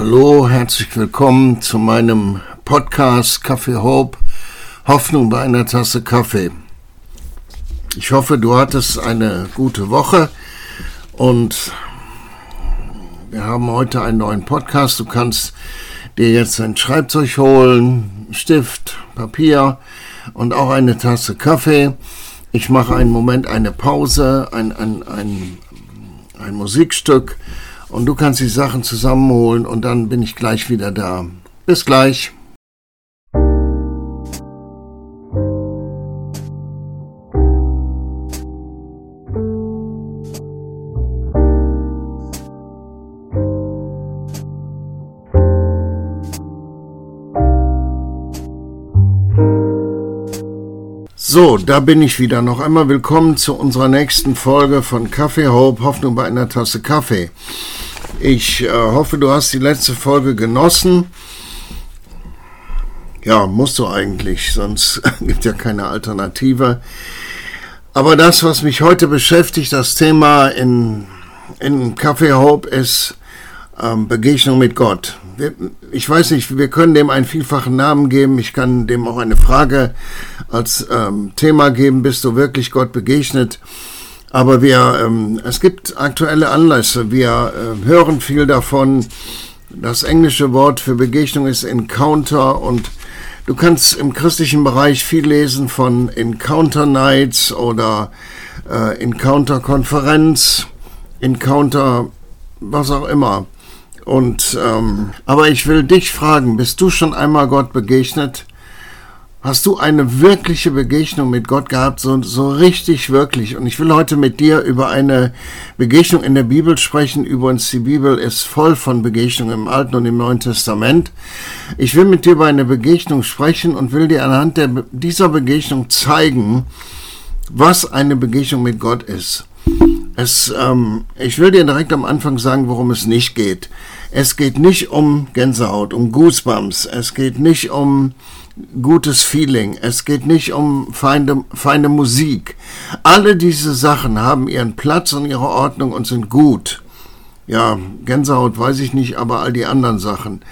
Hallo, herzlich willkommen zu meinem Podcast Kaffee Hope, Hoffnung bei einer Tasse Kaffee. Ich hoffe, du hattest eine gute Woche und wir haben heute einen neuen Podcast. Du kannst dir jetzt ein Schreibzeug holen, Stift, Papier und auch eine Tasse Kaffee. Ich mache einen Moment eine Pause, ein, ein, ein, ein Musikstück und du kannst die Sachen zusammenholen und dann bin ich gleich wieder da. Bis gleich. So, da bin ich wieder. Noch einmal willkommen zu unserer nächsten Folge von Kaffee Hope, Hoffnung bei einer Tasse Kaffee. Ich äh, hoffe, du hast die letzte Folge genossen. Ja, musst du eigentlich, sonst gibt ja keine Alternative. Aber das, was mich heute beschäftigt, das Thema in, in Kaffee Hope ist ähm, Begegnung mit Gott ich weiß nicht, wir können dem einen vielfachen Namen geben. Ich kann dem auch eine Frage als ähm, Thema geben, bist du wirklich Gott begegnet? Aber wir, ähm, es gibt aktuelle Anlässe. Wir äh, hören viel davon. Das englische Wort für Begegnung ist Encounter und du kannst im christlichen Bereich viel lesen von Encounter Nights oder äh, Encounter Konferenz, Encounter was auch immer. Und ähm, aber ich will dich fragen: Bist du schon einmal Gott begegnet? Hast du eine wirkliche Begegnung mit Gott gehabt, so, so richtig wirklich? Und ich will heute mit dir über eine Begegnung in der Bibel sprechen. Übrigens, die Bibel ist voll von Begegnungen im Alten und im Neuen Testament. Ich will mit dir über eine Begegnung sprechen und will dir anhand der, dieser Begegnung zeigen, was eine Begegnung mit Gott ist. Es, ähm, ich will dir direkt am Anfang sagen, worum es nicht geht. Es geht nicht um Gänsehaut, um Goosebumps. Es geht nicht um gutes Feeling. Es geht nicht um feine, feine Musik. Alle diese Sachen haben ihren Platz und ihre Ordnung und sind gut. Ja, Gänsehaut weiß ich nicht, aber all die anderen Sachen.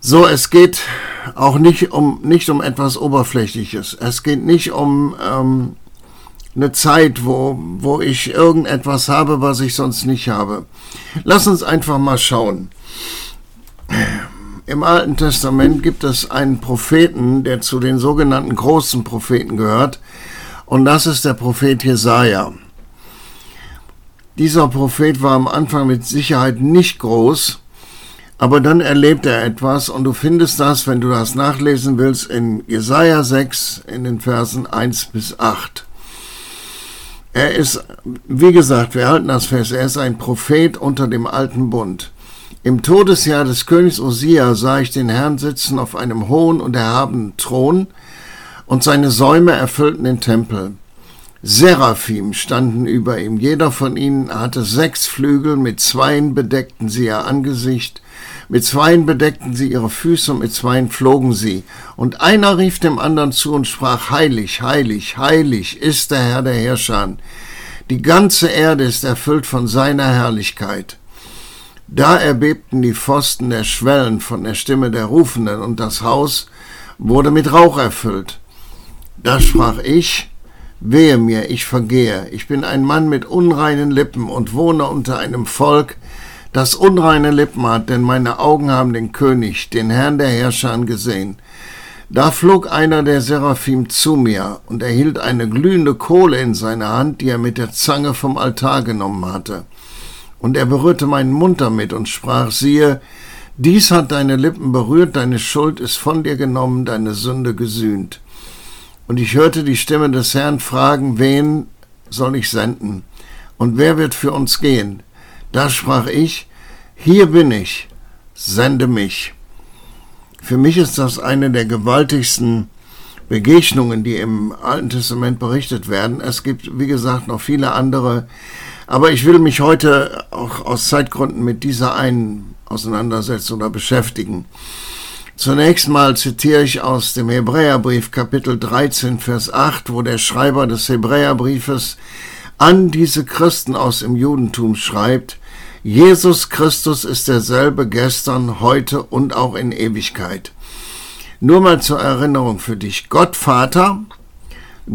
So, es geht auch nicht um, nicht um etwas Oberflächliches. Es geht nicht um ähm, eine Zeit, wo, wo ich irgendetwas habe, was ich sonst nicht habe. Lass uns einfach mal schauen. Im Alten Testament gibt es einen Propheten, der zu den sogenannten großen Propheten gehört, und das ist der Prophet Jesaja. Dieser Prophet war am Anfang mit Sicherheit nicht groß, aber dann erlebt er etwas und du findest das, wenn du das nachlesen willst, in Jesaja 6 in den Versen 1 bis 8. Er ist, wie gesagt, wir halten das fest, er ist ein Prophet unter dem alten Bund. Im Todesjahr des Königs Osia sah ich den Herrn sitzen auf einem hohen und erhabenen Thron, und seine Säume erfüllten den Tempel. Seraphim standen über ihm, jeder von ihnen hatte sechs Flügel, mit zweien bedeckten sie ihr Angesicht, mit zweien bedeckten sie ihre Füße und mit zweien flogen sie. Und einer rief dem anderen zu und sprach, Heilig, heilig, heilig ist der Herr der Herrscher. Die ganze Erde ist erfüllt von seiner Herrlichkeit. Da erbebten die Pfosten der Schwellen von der Stimme der Rufenden, und das Haus wurde mit Rauch erfüllt. Da sprach ich, Wehe mir, ich vergehe, ich bin ein Mann mit unreinen Lippen und wohne unter einem Volk, das unreine Lippen hat, denn meine Augen haben den König, den Herrn der Herrscher gesehen. Da flog einer der Seraphim zu mir und erhielt eine glühende Kohle in seine Hand, die er mit der Zange vom Altar genommen hatte. Und er berührte meinen Mund damit und sprach, siehe, dies hat deine Lippen berührt, deine Schuld ist von dir genommen, deine Sünde gesühnt. Und ich hörte die Stimme des Herrn fragen, wen soll ich senden? Und wer wird für uns gehen? Da sprach ich, hier bin ich, sende mich. Für mich ist das eine der gewaltigsten Begegnungen, die im Alten Testament berichtet werden. Es gibt, wie gesagt, noch viele andere, aber ich will mich heute auch aus Zeitgründen mit dieser einen auseinandersetzen oder beschäftigen. Zunächst mal zitiere ich aus dem Hebräerbrief Kapitel 13, Vers 8, wo der Schreiber des Hebräerbriefes an diese Christen aus dem Judentum schreibt, Jesus Christus ist derselbe gestern, heute und auch in Ewigkeit. Nur mal zur Erinnerung für dich. Gott Vater,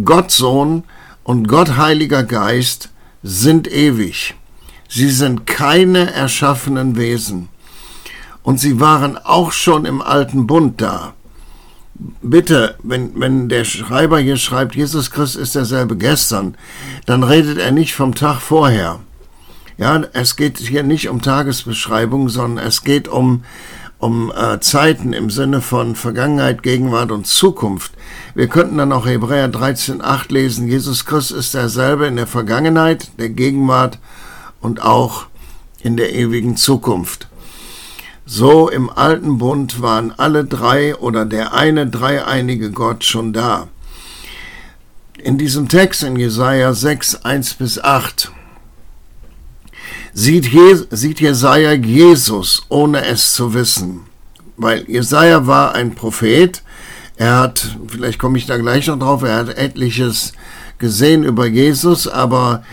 Gott Sohn und Gott Heiliger Geist sind ewig. Sie sind keine erschaffenen Wesen. Und sie waren auch schon im alten Bund da. Bitte, wenn, wenn der Schreiber hier schreibt, Jesus Christus ist derselbe gestern, dann redet er nicht vom Tag vorher. Ja, es geht hier nicht um Tagesbeschreibung, sondern es geht um, um äh, Zeiten im Sinne von Vergangenheit, Gegenwart und Zukunft. Wir könnten dann auch Hebräer 13,8 lesen. Jesus Christus ist derselbe in der Vergangenheit, der Gegenwart und auch in der ewigen Zukunft. So im alten Bund waren alle drei oder der eine dreieinige Gott schon da. In diesem Text in Jesaja 6, 1 bis 8 sieht, Je sieht Jesaja Jesus, ohne es zu wissen. Weil Jesaja war ein Prophet. Er hat, vielleicht komme ich da gleich noch drauf, er hat etliches gesehen über Jesus, aber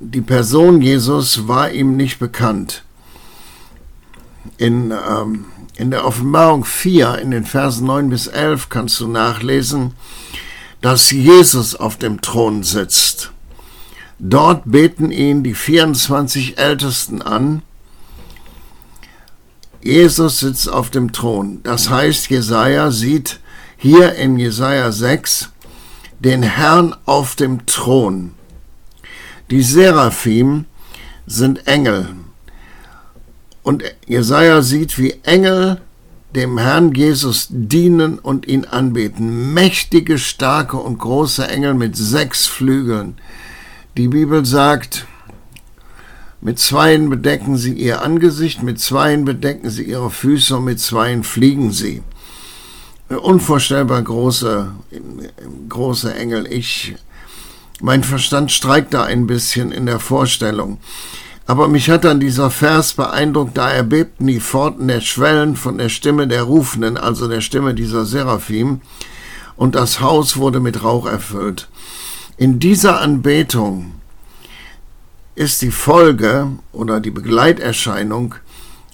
die Person Jesus war ihm nicht bekannt. In, ähm, in der Offenbarung 4, in den Versen 9 bis 11, kannst du nachlesen, dass Jesus auf dem Thron sitzt. Dort beten ihn die 24 Ältesten an. Jesus sitzt auf dem Thron. Das heißt, Jesaja sieht hier in Jesaja 6 den Herrn auf dem Thron. Die Seraphim sind Engel. Und Jesaja sieht, wie Engel dem Herrn Jesus dienen und ihn anbeten. Mächtige, starke und große Engel mit sechs Flügeln. Die Bibel sagt, mit zweien bedecken sie ihr Angesicht, mit zweien bedecken sie ihre Füße und mit zweien fliegen sie. Unvorstellbar große, große Engel. Ich, mein Verstand streikt da ein bisschen in der Vorstellung. Aber mich hat dann dieser Vers beeindruckt, da erbebten die Pforten der Schwellen von der Stimme der Rufenden, also der Stimme dieser Seraphim, und das Haus wurde mit Rauch erfüllt. In dieser Anbetung ist die Folge oder die Begleiterscheinung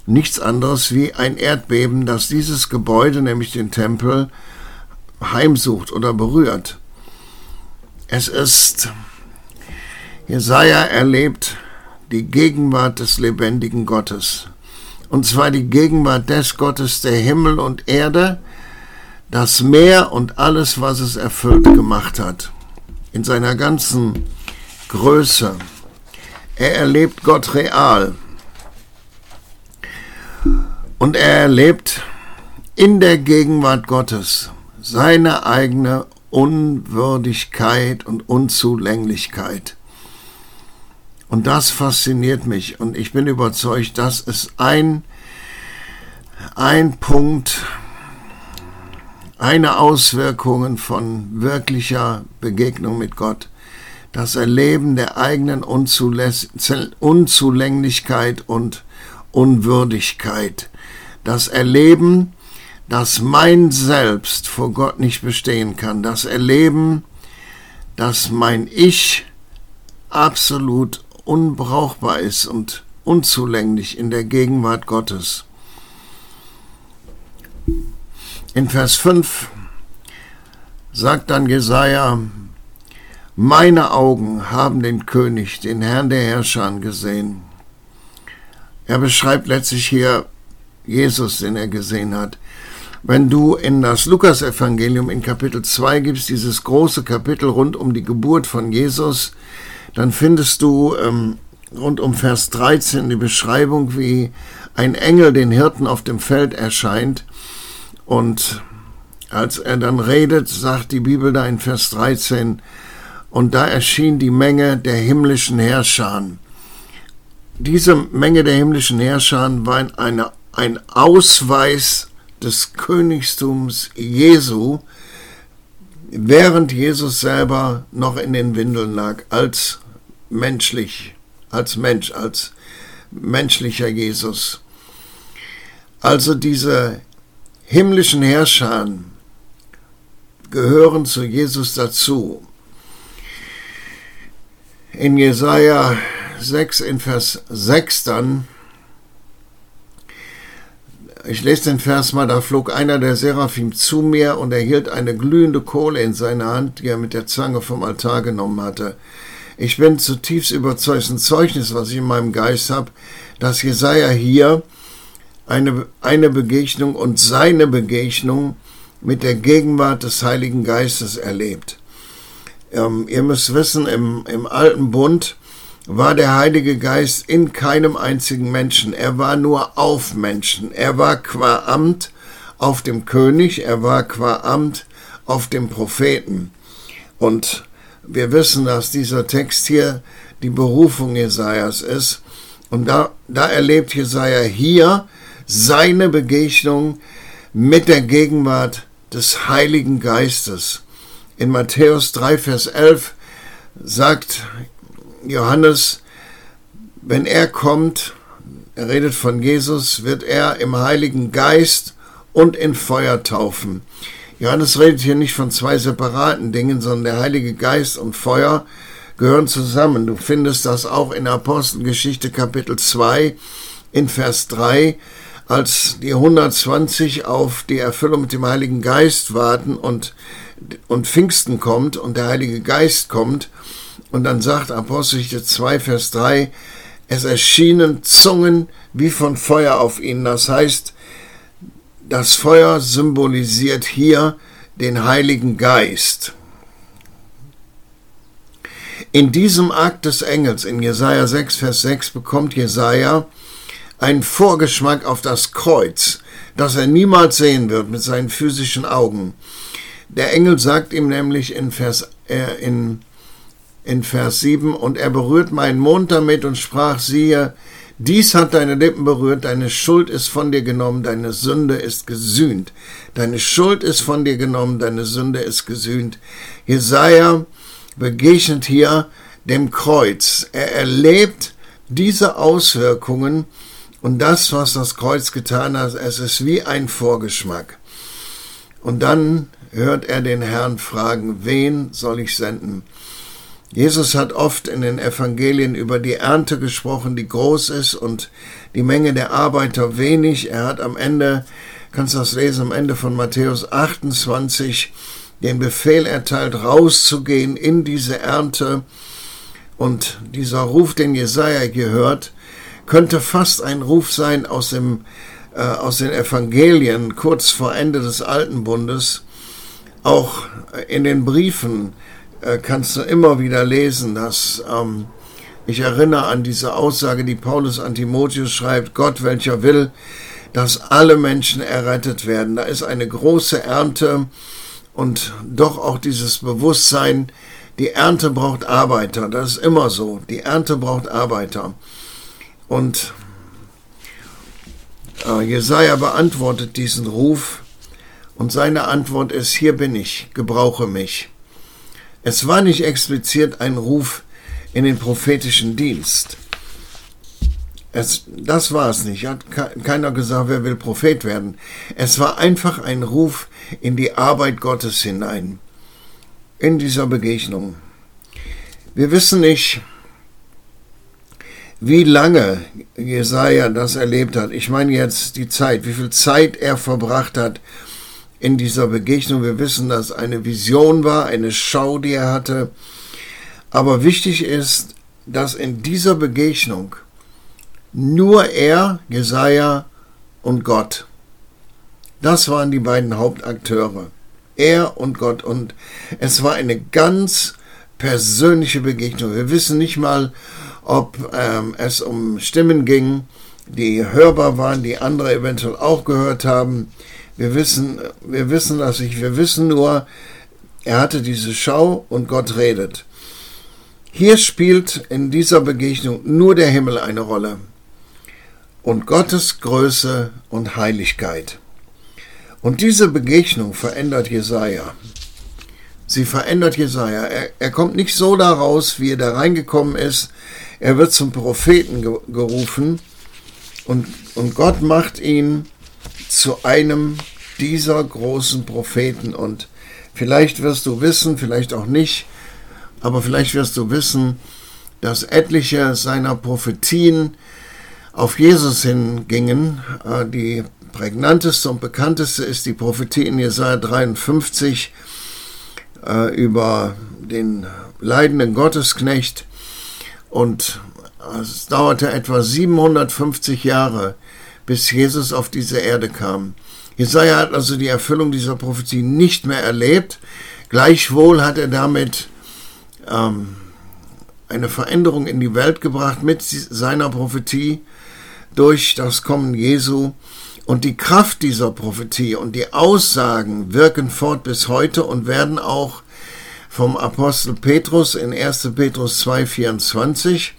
nichts anderes wie ein Erdbeben, das dieses Gebäude, nämlich den Tempel, heimsucht oder berührt. Es ist, Jesaja erlebt die Gegenwart des lebendigen Gottes. Und zwar die Gegenwart des Gottes, der Himmel und Erde, das Meer und alles, was es erfüllt gemacht hat in seiner ganzen Größe. Er erlebt Gott real. Und er erlebt in der Gegenwart Gottes seine eigene Unwürdigkeit und Unzulänglichkeit. Und das fasziniert mich und ich bin überzeugt, das ist ein, ein Punkt, eine Auswirkung von wirklicher Begegnung mit Gott. Das Erleben der eigenen Unzulänglichkeit und Unwürdigkeit. Das Erleben, dass mein Selbst vor Gott nicht bestehen kann. Das Erleben, dass mein Ich absolut unbrauchbar ist und unzulänglich in der Gegenwart Gottes. In Vers 5 sagt dann Jesaja, meine Augen haben den König, den Herrn der Herrscher gesehen. Er beschreibt letztlich hier Jesus, den er gesehen hat. Wenn du in das Lukasevangelium in Kapitel 2 gibst, dieses große Kapitel rund um die Geburt von Jesus, dann findest du ähm, rund um Vers 13 die Beschreibung, wie ein Engel den Hirten auf dem Feld erscheint und als er dann redet, sagt die Bibel da in Vers 13, und da erschien die Menge der himmlischen Herrscher. Diese Menge der himmlischen Herrscher war eine, ein Ausweis des Königstums Jesu, während Jesus selber noch in den Windeln lag, als menschlich, als Mensch, als menschlicher Jesus. Also diese himmlischen Herrscher gehören zu Jesus dazu. In Jesaja 6 in Vers 6 dann ich lese den Vers mal, da flog einer der Seraphim zu mir und er hielt eine glühende Kohle in seiner Hand, die er mit der Zange vom Altar genommen hatte. Ich bin zutiefst überzeugt, ein Zeugnis, was ich in meinem Geist habe, dass Jesaja hier eine, eine Begegnung und seine Begegnung mit der Gegenwart des Heiligen Geistes erlebt. Ähm, ihr müsst wissen, im, im alten Bund war der Heilige Geist in keinem einzigen Menschen. Er war nur auf Menschen. Er war qua Amt auf dem König, er war qua Amt auf dem Propheten. Und wir wissen, dass dieser Text hier die Berufung Jesajas ist. Und da, da erlebt Jesaja hier seine Begegnung mit der Gegenwart des Heiligen Geistes. In Matthäus 3, Vers 11 sagt Johannes, wenn er kommt, er redet von Jesus, wird er im Heiligen Geist und in Feuer taufen. Johannes redet hier nicht von zwei separaten Dingen, sondern der Heilige Geist und Feuer gehören zusammen. Du findest das auch in Apostelgeschichte Kapitel 2 in Vers 3, als die 120 auf die Erfüllung mit dem Heiligen Geist warten und, und Pfingsten kommt und der Heilige Geist kommt. Und dann sagt Apostelgeschichte 2, Vers 3, es erschienen Zungen wie von Feuer auf ihnen. Das heißt, das Feuer symbolisiert hier den Heiligen Geist. In diesem Akt des Engels, in Jesaja 6, Vers 6, bekommt Jesaja einen Vorgeschmack auf das Kreuz, das er niemals sehen wird mit seinen physischen Augen. Der Engel sagt ihm nämlich in Vers, äh, in, in Vers 7, und er berührt meinen Mund damit und sprach, siehe, dies hat deine Lippen berührt, deine Schuld ist von dir genommen, deine Sünde ist gesühnt. Deine Schuld ist von dir genommen, deine Sünde ist gesühnt. Jesaja begegnet hier dem Kreuz. Er erlebt diese Auswirkungen und das, was das Kreuz getan hat, es ist wie ein Vorgeschmack. Und dann hört er den Herrn fragen, wen soll ich senden? Jesus hat oft in den Evangelien über die Ernte gesprochen, die groß ist und die Menge der Arbeiter wenig. Er hat am Ende, kannst du das lesen, am Ende von Matthäus 28 den Befehl erteilt, rauszugehen in diese Ernte. Und dieser Ruf, den Jesaja gehört, könnte fast ein Ruf sein aus, dem, äh, aus den Evangelien kurz vor Ende des Alten Bundes. Auch in den Briefen äh, kannst du immer wieder lesen, dass ähm, ich erinnere an diese Aussage, die Paulus an Timotheus schreibt, Gott, welcher will, dass alle Menschen errettet werden. Da ist eine große Ernte und doch auch dieses Bewusstsein, die Ernte braucht Arbeiter. Das ist immer so. Die Ernte braucht Arbeiter. Und äh, Jesaja beantwortet diesen Ruf und seine Antwort ist: Hier bin ich, gebrauche mich. Es war nicht explizit ein Ruf in den prophetischen Dienst. Es, das war es nicht. Hat keiner gesagt, wer will Prophet werden. Es war einfach ein Ruf in die Arbeit Gottes hinein. In dieser Begegnung. Wir wissen nicht, wie lange Jesaja das erlebt hat. Ich meine jetzt die Zeit, wie viel Zeit er verbracht hat in dieser Begegnung. Wir wissen, dass eine Vision war, eine Schau, die er hatte. Aber wichtig ist, dass in dieser Begegnung nur er, Jesaja und Gott, das waren die beiden Hauptakteure. Er und Gott. Und es war eine ganz persönliche Begegnung. Wir wissen nicht mal, ob ähm, es um Stimmen ging, die hörbar waren, die andere eventuell auch gehört haben. Wir wissen, wir wissen das nicht. Wir wissen nur, er hatte diese Schau und Gott redet. Hier spielt in dieser Begegnung nur der Himmel eine Rolle und Gottes Größe und Heiligkeit. Und diese Begegnung verändert Jesaja. Sie verändert Jesaja. Er, er kommt nicht so daraus, wie er da reingekommen ist. Er wird zum Propheten gerufen und, und Gott macht ihn zu einem dieser großen Propheten. Und vielleicht wirst du wissen, vielleicht auch nicht, aber vielleicht wirst du wissen, dass etliche seiner Prophetien auf Jesus hingingen. Äh, die prägnanteste und bekannteste ist die Prophetie in Jesaja 53 äh, über den leidenden Gottesknecht. Und es dauerte etwa 750 Jahre, bis Jesus auf diese Erde kam. Jesaja hat also die Erfüllung dieser Prophetie nicht mehr erlebt. Gleichwohl hat er damit ähm, eine Veränderung in die Welt gebracht mit seiner Prophetie durch das Kommen Jesu. Und die Kraft dieser Prophetie und die Aussagen wirken fort bis heute und werden auch vom Apostel Petrus in 1. Petrus 2,24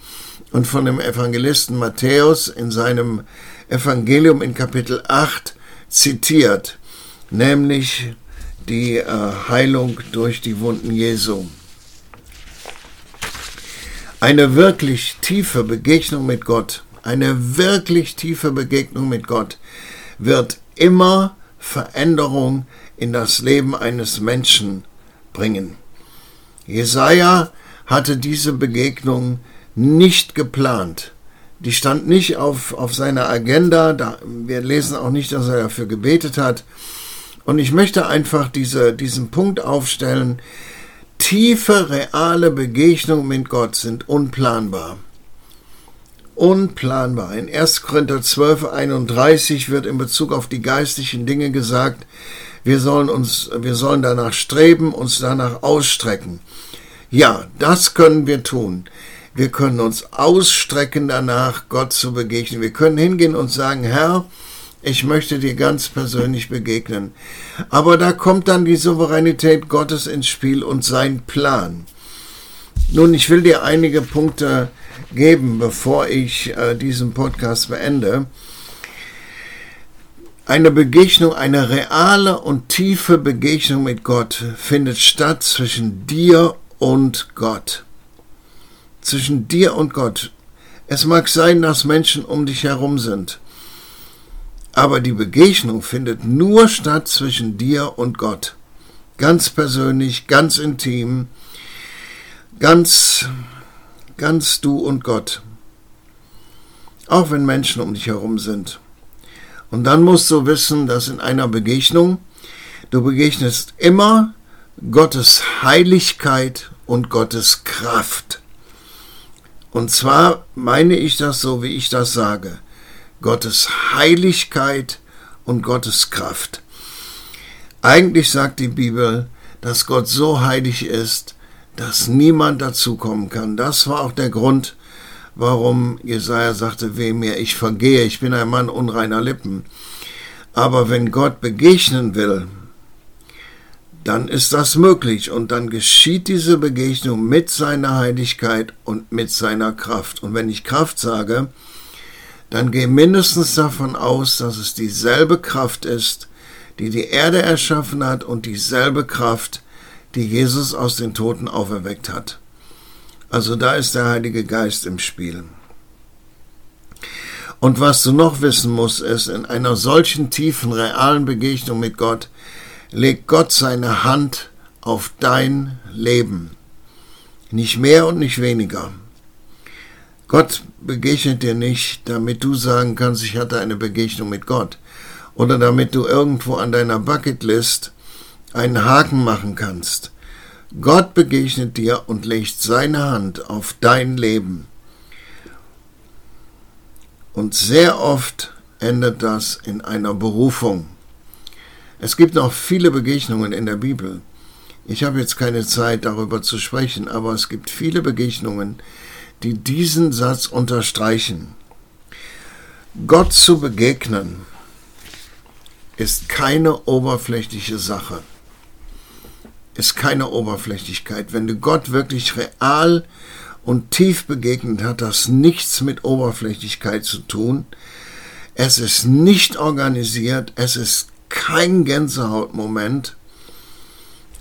und von dem Evangelisten Matthäus in seinem Evangelium in Kapitel 8 zitiert, nämlich die äh, Heilung durch die Wunden Jesu. Eine wirklich tiefe Begegnung mit Gott, eine wirklich tiefe Begegnung mit Gott wird immer Veränderung in das Leben eines Menschen bringen. Jesaja hatte diese Begegnung nicht geplant. Die stand nicht auf, auf seiner Agenda. Da, wir lesen auch nicht, dass er dafür gebetet hat. Und ich möchte einfach diese, diesen Punkt aufstellen, Tiefe, reale Begegnungen mit Gott sind unplanbar. Unplanbar. In 1. Korinther 12, 31 wird in Bezug auf die geistlichen Dinge gesagt, wir sollen uns, wir sollen danach streben, uns danach ausstrecken. Ja, das können wir tun. Wir können uns ausstrecken danach, Gott zu begegnen. Wir können hingehen und sagen, Herr, ich möchte dir ganz persönlich begegnen. Aber da kommt dann die Souveränität Gottes ins Spiel und sein Plan. Nun, ich will dir einige Punkte geben, bevor ich äh, diesen Podcast beende. Eine Begegnung, eine reale und tiefe Begegnung mit Gott findet statt zwischen dir und Gott. Zwischen dir und Gott. Es mag sein, dass Menschen um dich herum sind. Aber die Begegnung findet nur statt zwischen dir und Gott. Ganz persönlich, ganz intim, ganz, ganz du und Gott. Auch wenn Menschen um dich herum sind. Und dann musst du wissen, dass in einer Begegnung du begegnest immer Gottes Heiligkeit und Gottes Kraft. Und zwar meine ich das so, wie ich das sage. Gottes Heiligkeit und Gottes Kraft. Eigentlich sagt die Bibel, dass Gott so heilig ist, dass niemand dazukommen kann. Das war auch der Grund, warum Jesaja sagte, weh mir, ich vergehe, ich bin ein Mann unreiner Lippen. Aber wenn Gott begegnen will, dann ist das möglich und dann geschieht diese Begegnung mit seiner Heiligkeit und mit seiner Kraft. Und wenn ich Kraft sage, dann geh mindestens davon aus, dass es dieselbe Kraft ist, die die Erde erschaffen hat und dieselbe Kraft, die Jesus aus den Toten auferweckt hat. Also da ist der Heilige Geist im Spiel. Und was du noch wissen musst, ist, in einer solchen tiefen, realen Begegnung mit Gott legt Gott seine Hand auf dein Leben. Nicht mehr und nicht weniger. Gott begegnet dir nicht, damit du sagen kannst, ich hatte eine Begegnung mit Gott. Oder damit du irgendwo an deiner Bucketlist einen Haken machen kannst. Gott begegnet dir und legt seine Hand auf dein Leben. Und sehr oft endet das in einer Berufung. Es gibt noch viele Begegnungen in der Bibel. Ich habe jetzt keine Zeit darüber zu sprechen, aber es gibt viele Begegnungen, die diesen Satz unterstreichen. Gott zu begegnen ist keine oberflächliche Sache. Ist keine Oberflächlichkeit. Wenn du Gott wirklich real und tief begegnet, hat das nichts mit Oberflächlichkeit zu tun. Es ist nicht organisiert, es ist kein Gänsehautmoment,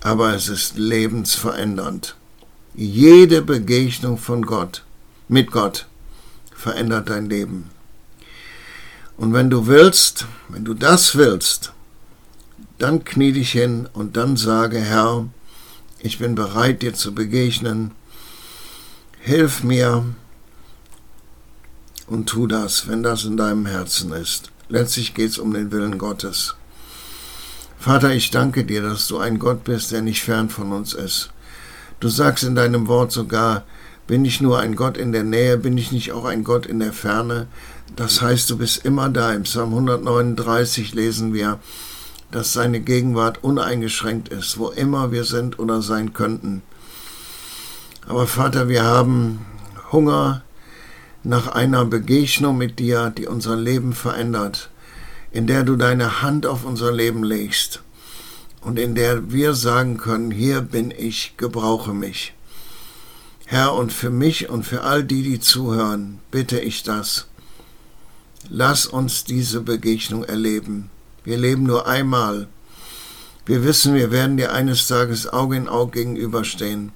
aber es ist lebensverändernd. Jede Begegnung von Gott mit Gott verändert dein Leben. Und wenn du willst, wenn du das willst, dann knie dich hin und dann sage, Herr, ich bin bereit, dir zu begegnen. Hilf mir und tu das, wenn das in deinem Herzen ist. Letztlich geht es um den Willen Gottes. Vater, ich danke dir, dass du ein Gott bist, der nicht fern von uns ist. Du sagst in deinem Wort sogar, bin ich nur ein Gott in der Nähe, bin ich nicht auch ein Gott in der Ferne? Das heißt, du bist immer da. Im Psalm 139 lesen wir, dass seine Gegenwart uneingeschränkt ist, wo immer wir sind oder sein könnten. Aber Vater, wir haben Hunger nach einer Begegnung mit dir, die unser Leben verändert in der du deine Hand auf unser Leben legst und in der wir sagen können, hier bin ich, gebrauche mich. Herr, und für mich und für all die, die zuhören, bitte ich das. Lass uns diese Begegnung erleben. Wir leben nur einmal. Wir wissen, wir werden dir eines Tages Auge in Auge gegenüberstehen.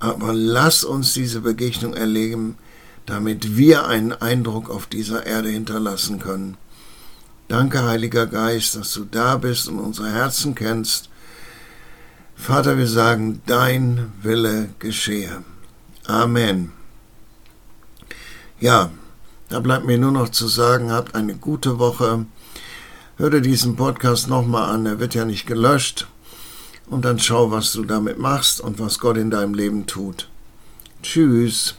Aber lass uns diese Begegnung erleben, damit wir einen Eindruck auf dieser Erde hinterlassen können. Danke, Heiliger Geist, dass du da bist und unsere Herzen kennst. Vater, wir sagen, dein Wille geschehe. Amen. Ja, da bleibt mir nur noch zu sagen, habt eine gute Woche. Hör dir diesen Podcast nochmal an, er wird ja nicht gelöscht. Und dann schau, was du damit machst und was Gott in deinem Leben tut. Tschüss.